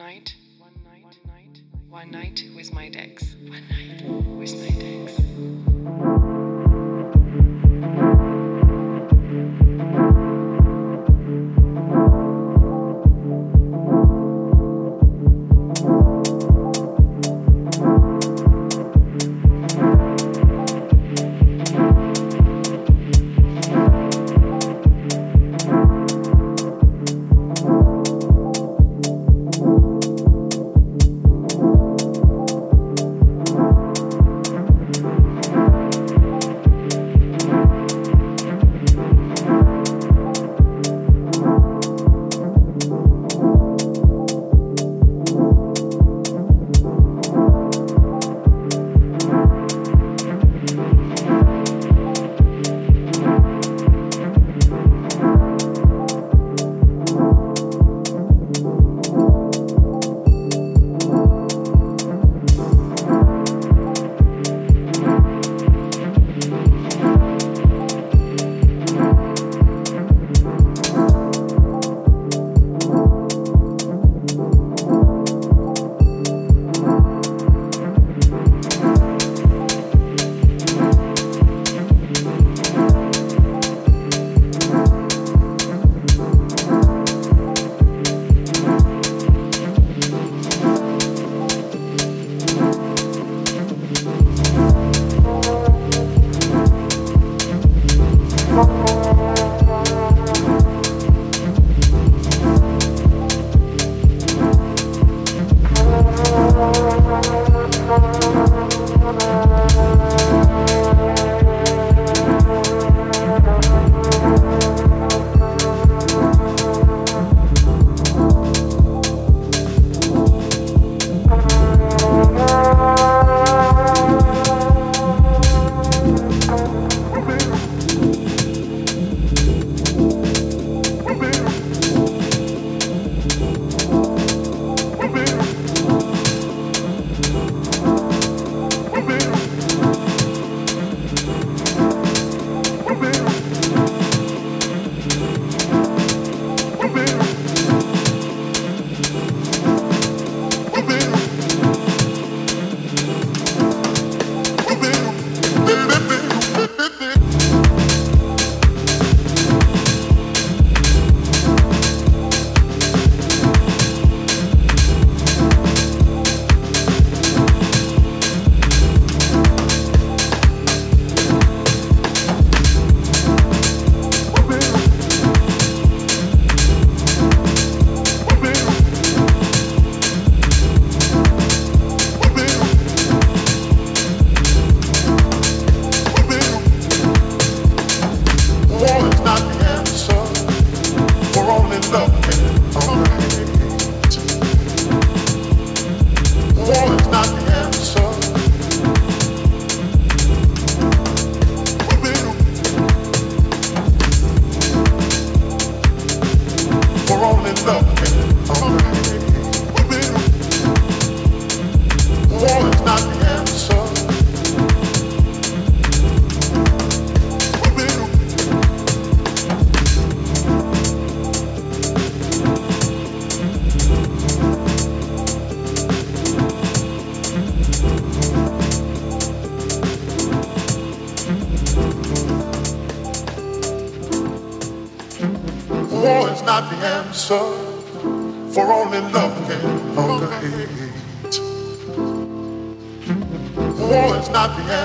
night, one night, one night, one night with my decks. One night with my decks.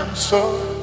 answer.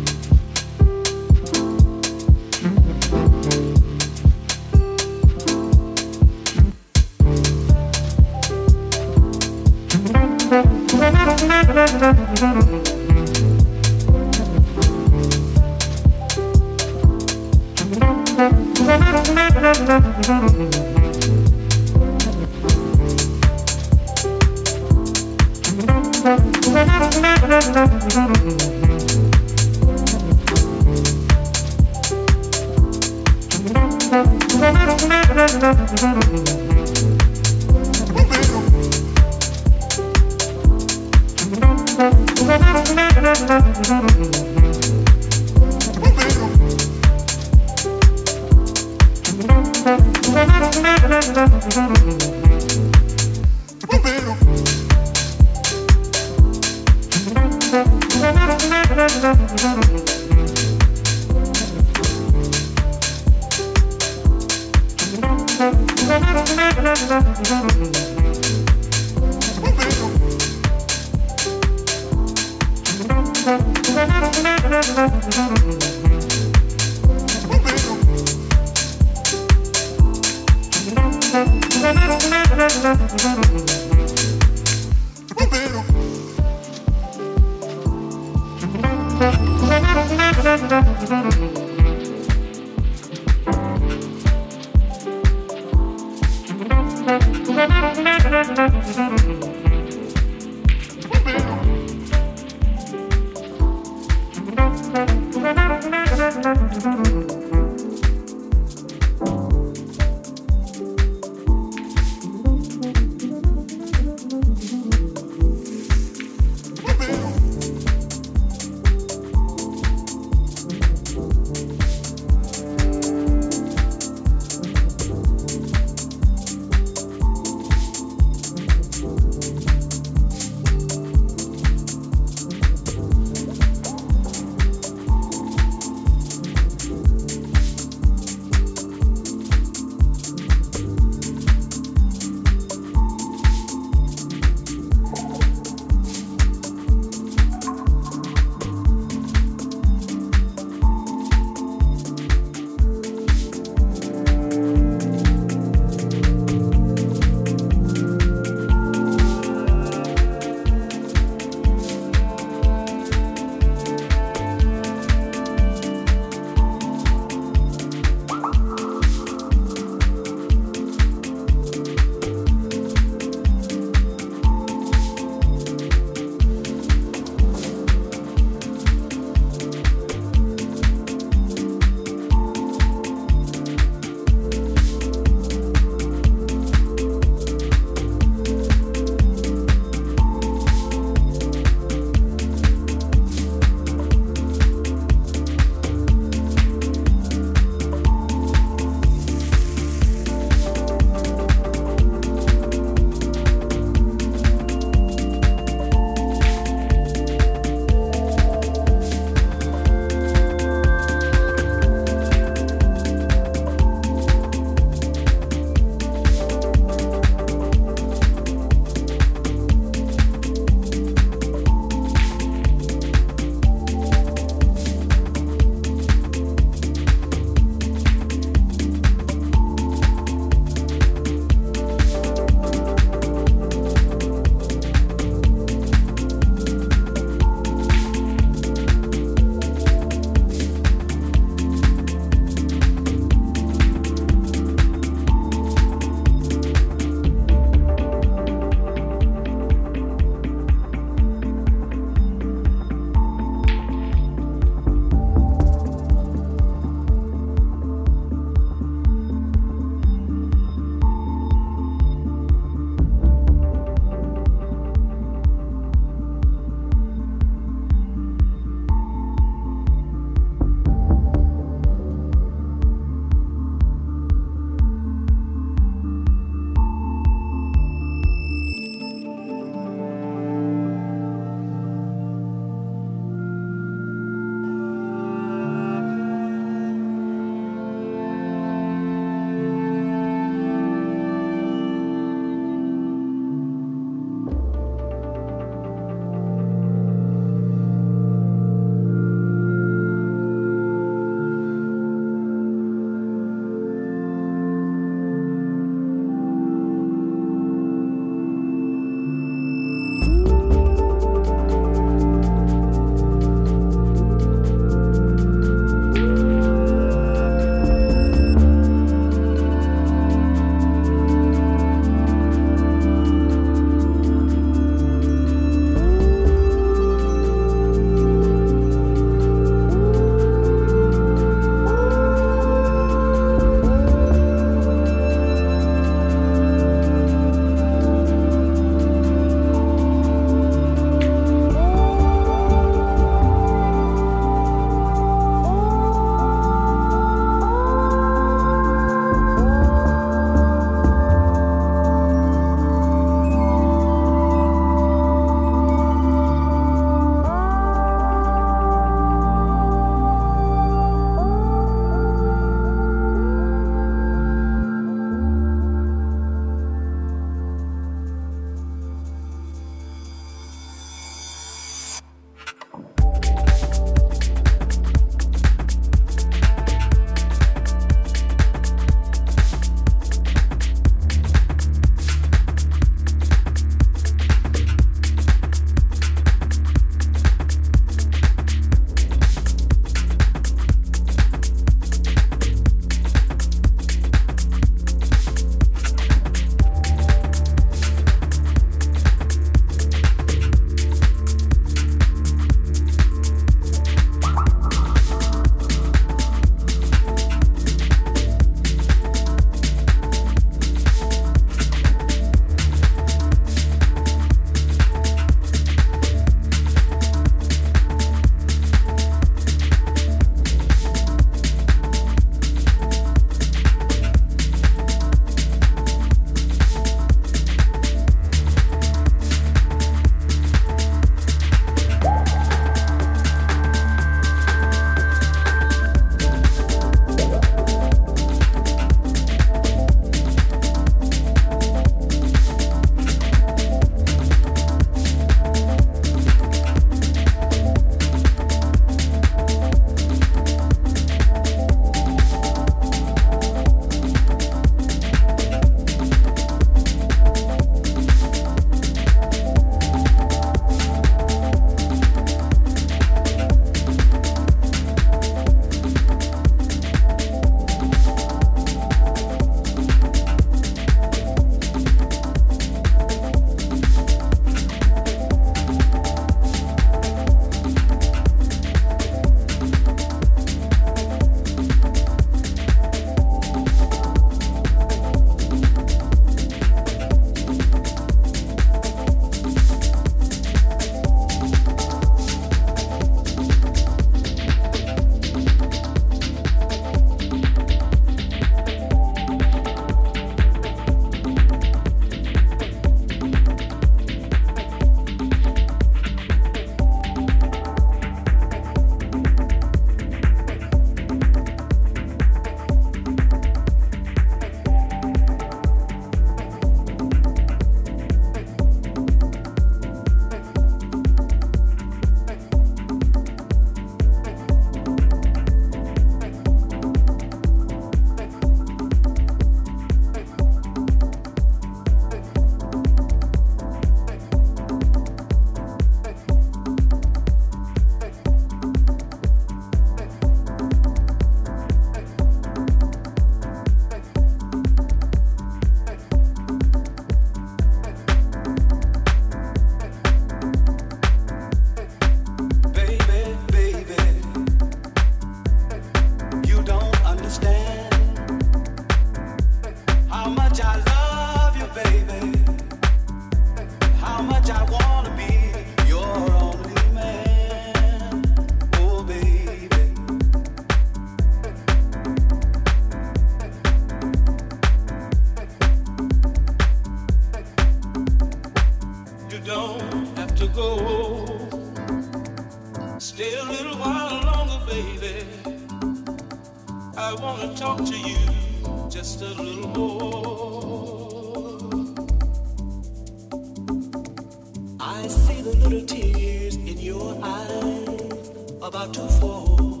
About to fall.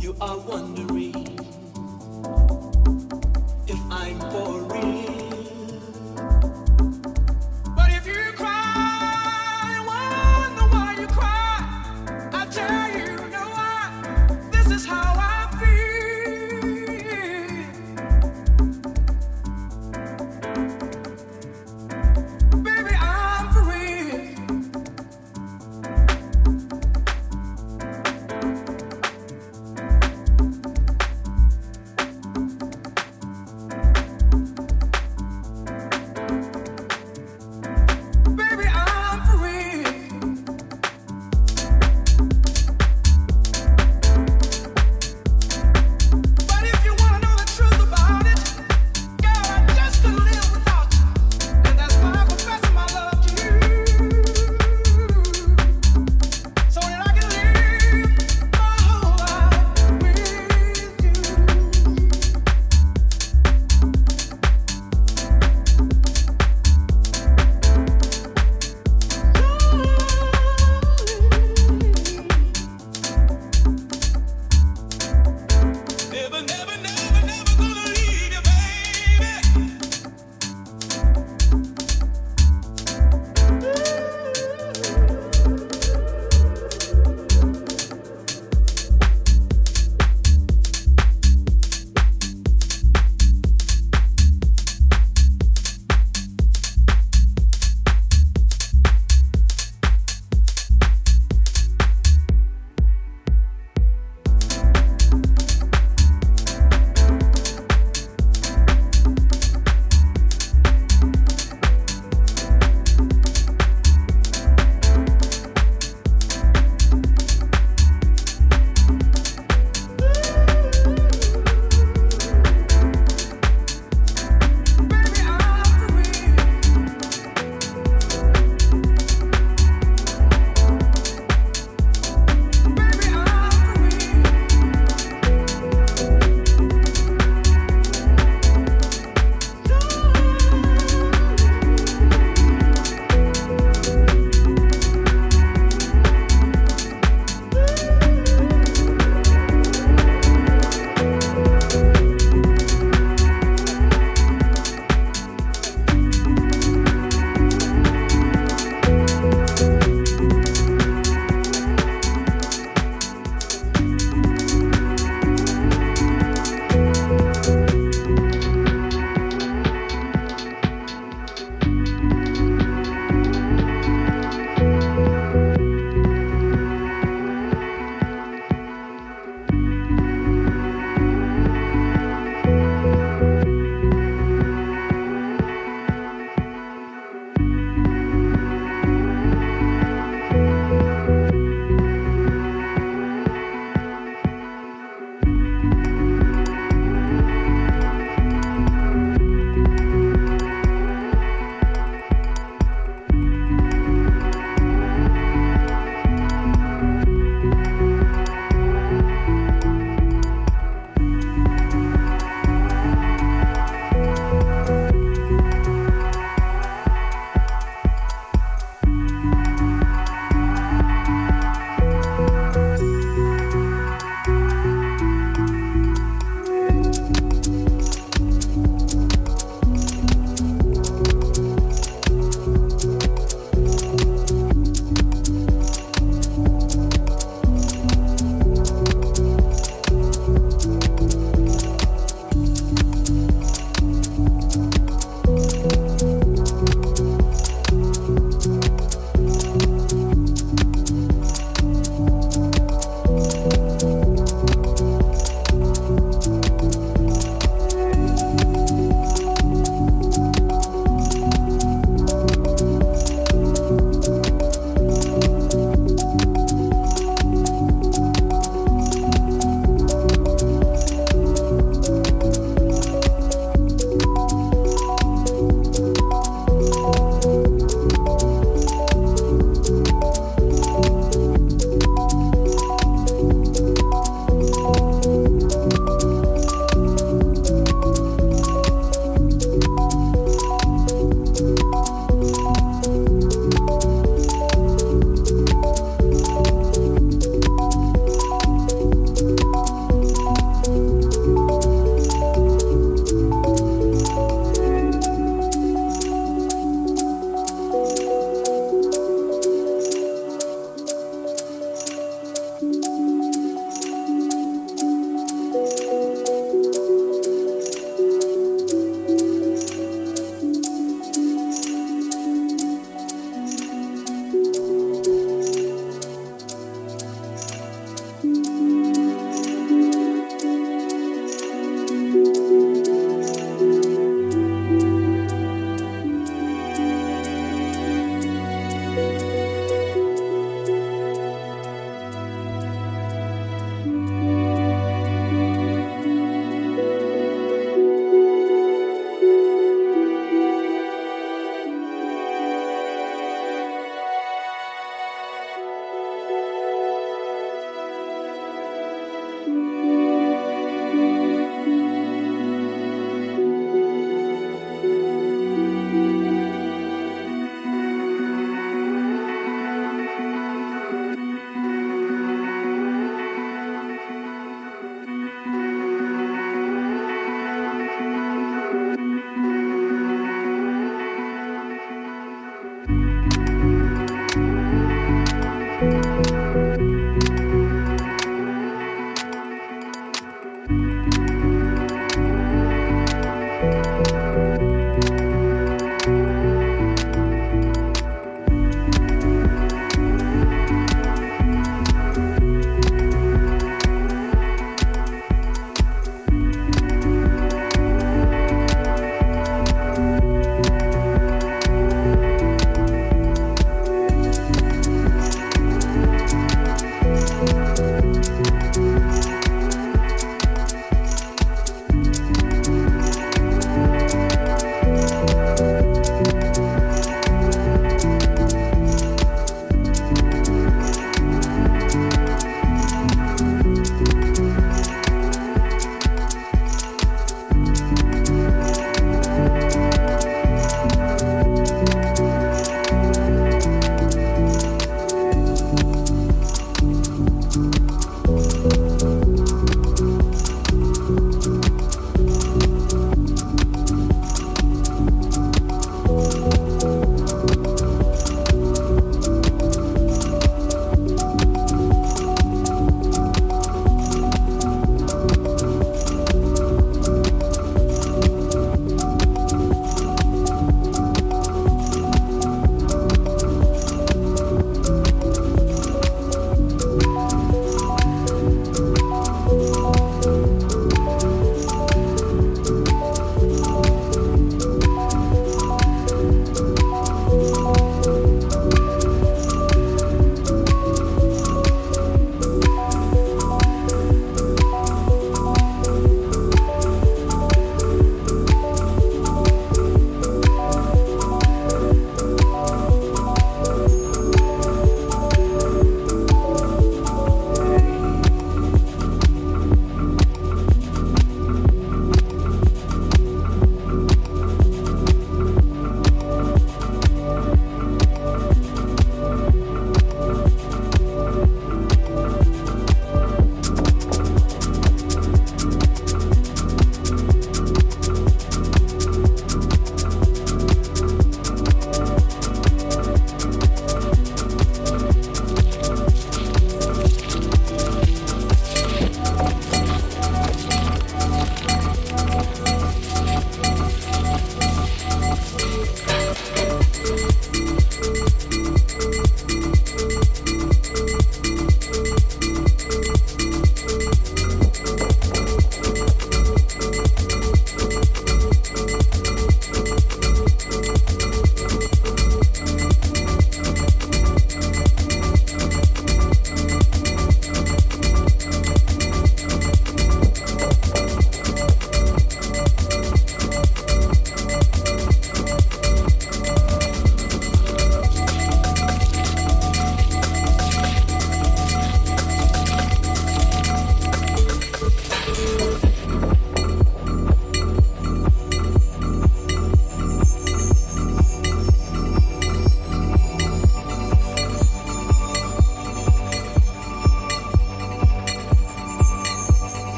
You are wondering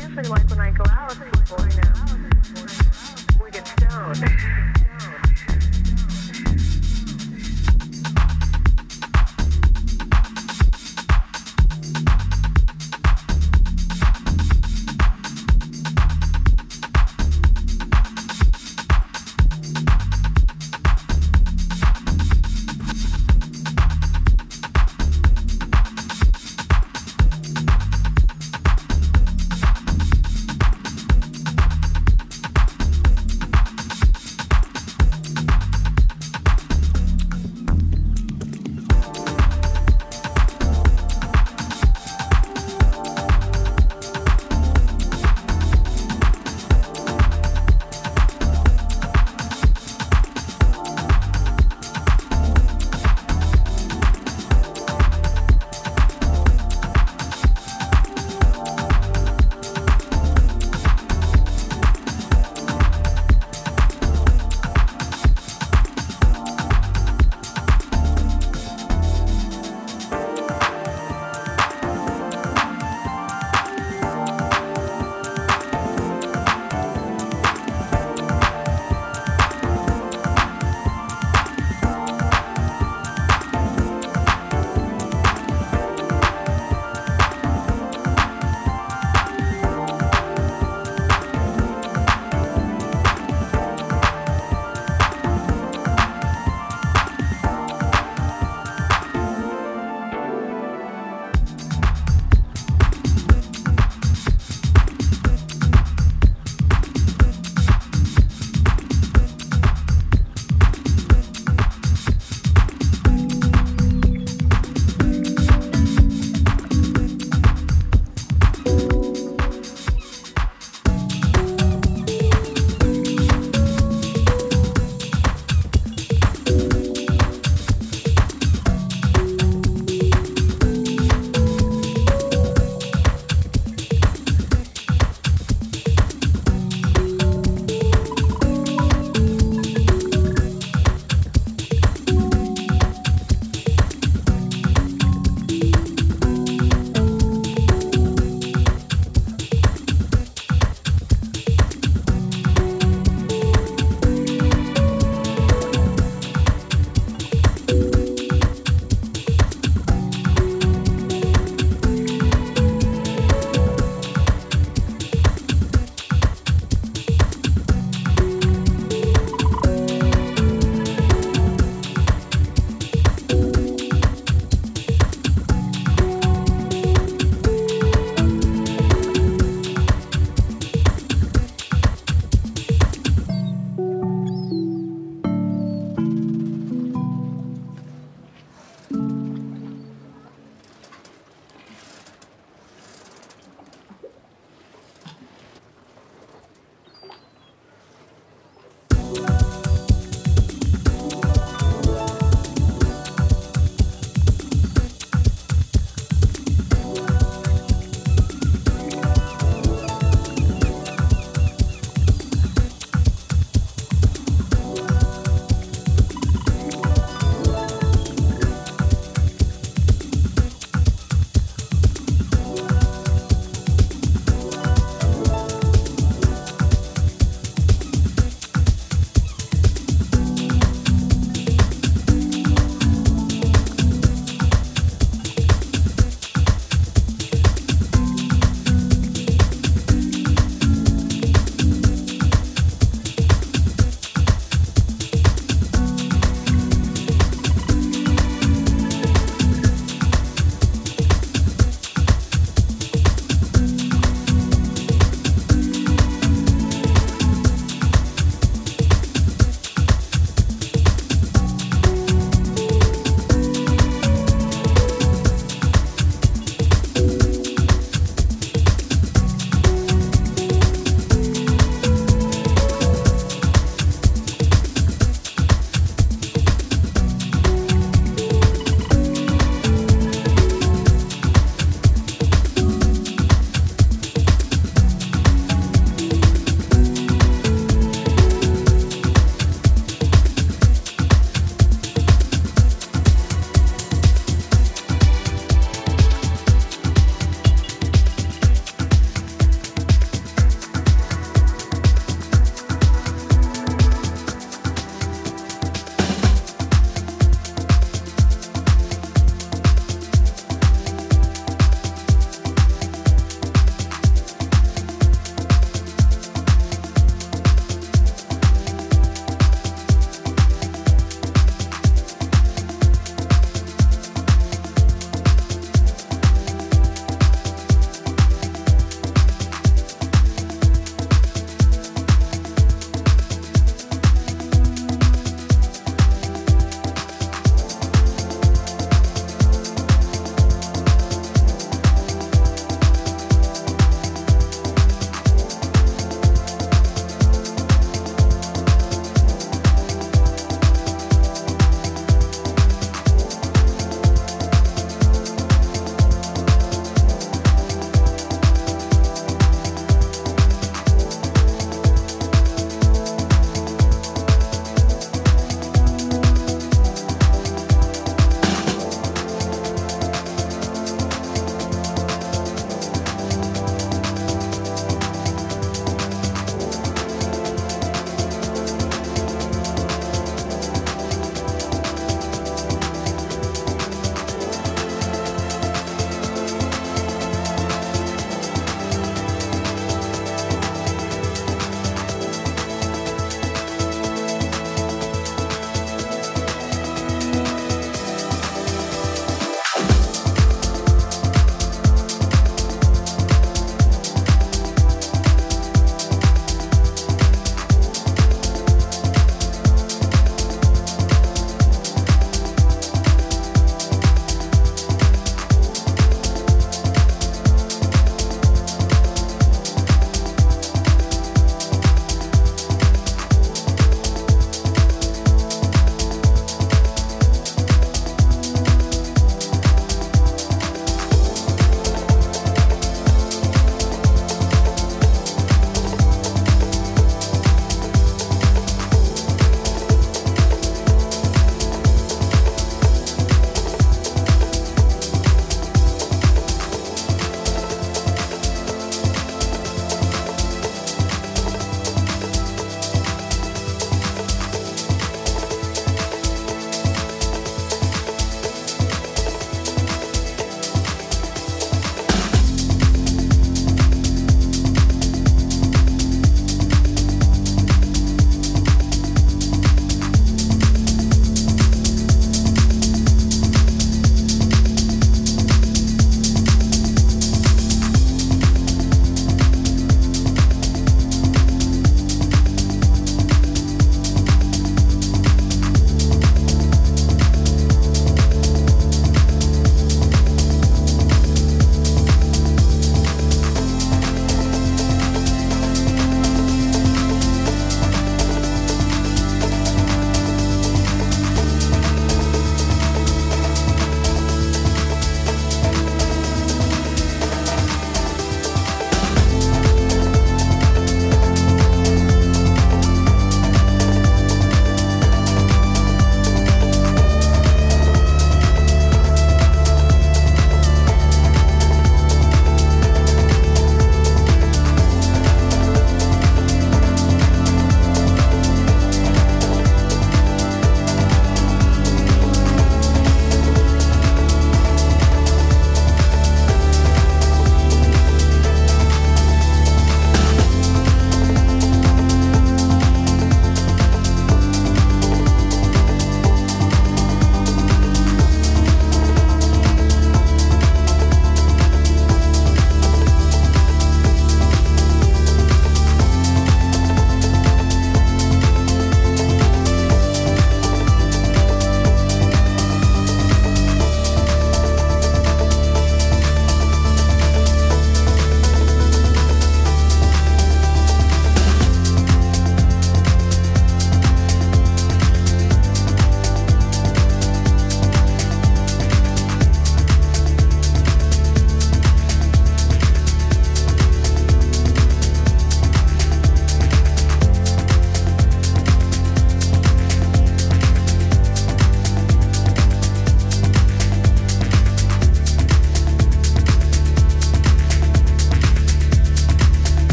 Usually, like when I go out with people, you know, we get stoned.